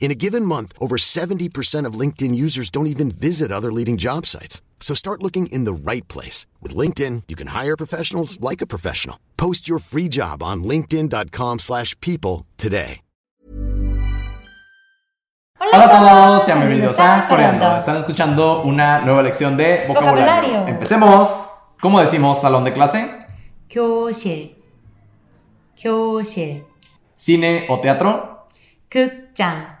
In a given month, over 70% of LinkedIn users don't even visit other leading job sites. So start looking in the right place. With LinkedIn, you can hire professionals like a professional. Post your free job on linkedin.com slash people today. Hola a todos, sean bienvenidos a Coreando. Están escuchando una nueva lección de vocabulario. Vocabulario. Empecemos. ¿Cómo decimos salón de clase? 교실, 교실, ¿Cine o teatro? 극장,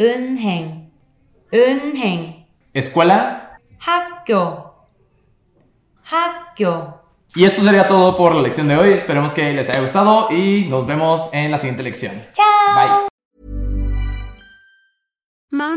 은행, 은행, ¿Escuela? 학교, 학교. Y esto sería todo por la lección de hoy. Esperemos que les haya gustado y nos vemos en la siguiente lección. ¡Chao!